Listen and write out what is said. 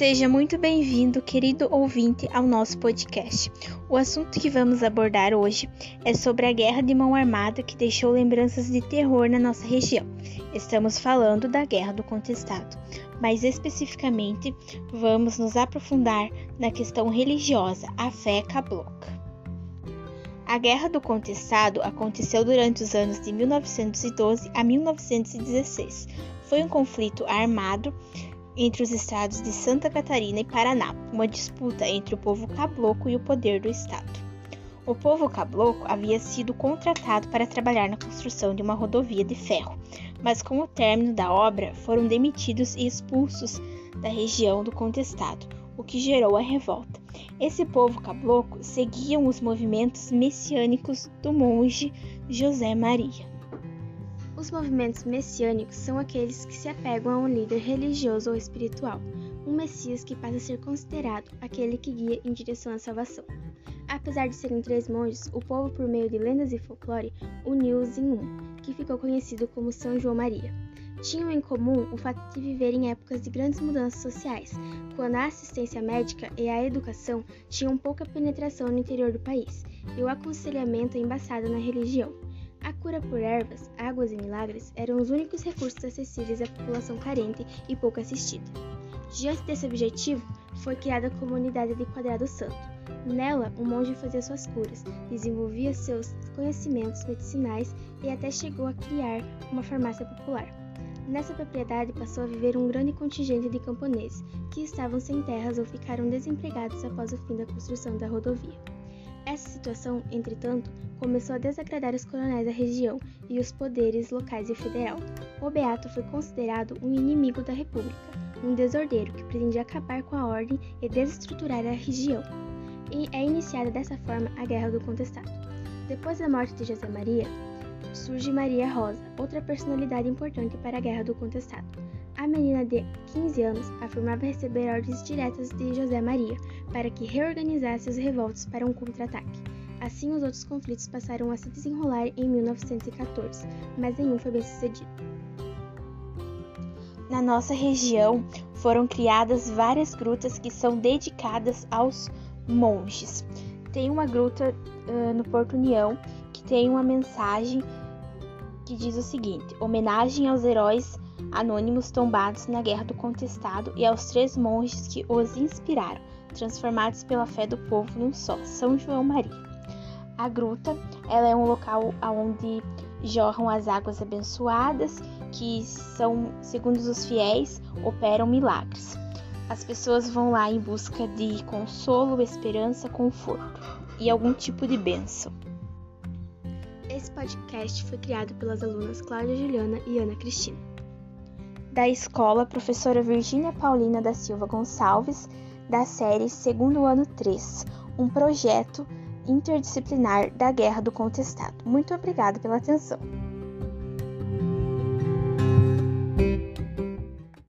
Seja muito bem-vindo, querido ouvinte, ao nosso podcast. O assunto que vamos abordar hoje é sobre a guerra de mão armada que deixou lembranças de terror na nossa região. Estamos falando da Guerra do Contestado, mas especificamente vamos nos aprofundar na questão religiosa, a fé cabloca. A Guerra do Contestado aconteceu durante os anos de 1912 a 1916. Foi um conflito armado entre os estados de Santa Catarina e Paraná, uma disputa entre o povo cabloco e o poder do estado. O povo cabloco havia sido contratado para trabalhar na construção de uma rodovia de ferro, mas com o término da obra foram demitidos e expulsos da região do contestado, o que gerou a revolta. Esse povo cabloco seguiam os movimentos messiânicos do monge José Maria. Os movimentos messiânicos são aqueles que se apegam a um líder religioso ou espiritual, um Messias que passa a ser considerado aquele que guia em direção à salvação. Apesar de serem três monges, o povo, por meio de lendas e folclore, uniu-os em um, que ficou conhecido como São João Maria. Tinham em comum o fato de viver em épocas de grandes mudanças sociais, quando a assistência médica e a educação tinham pouca penetração no interior do país, e o aconselhamento embaçado na religião. A cura por ervas, águas e milagres eram os únicos recursos acessíveis à população carente e pouco assistida. Diante desse objetivo, foi criada a comunidade de Quadrado Santo. Nela, o monge fazia suas curas, desenvolvia seus conhecimentos medicinais e até chegou a criar uma farmácia popular. Nessa propriedade passou a viver um grande contingente de camponeses, que estavam sem terras ou ficaram desempregados após o fim da construção da rodovia. Essa situação, entretanto, começou a desagradar os coronéis da região e os poderes locais e federal. O Beato foi considerado um inimigo da República, um desordeiro que pretendia acabar com a ordem e desestruturar a região. E é iniciada dessa forma a Guerra do Contestado. Depois da morte de José Maria, surge Maria Rosa, outra personalidade importante para a Guerra do Contestado. A menina de 15 anos afirmava receber ordens diretas de José Maria para que reorganizasse os revoltos para um contra-ataque. Assim, os outros conflitos passaram a se desenrolar em 1914, mas nenhum foi bem sucedido. Na nossa região foram criadas várias grutas que são dedicadas aos monges. Tem uma gruta uh, no Porto União que tem uma mensagem que diz o seguinte: homenagem aos heróis anônimos tombados na Guerra do Contestado e aos três monges que os inspiraram, transformados pela fé do povo num só, São João Maria. A gruta, ela é um local onde jorram as águas abençoadas, que são, segundo os fiéis, operam milagres. As pessoas vão lá em busca de consolo, esperança, conforto e algum tipo de bênção. Esse podcast foi criado pelas alunas Cláudia Juliana e Ana Cristina da escola professora Virgínia Paulina da Silva Gonçalves, da série Segundo Ano 3, um projeto interdisciplinar da Guerra do Contestado. Muito obrigada pela atenção.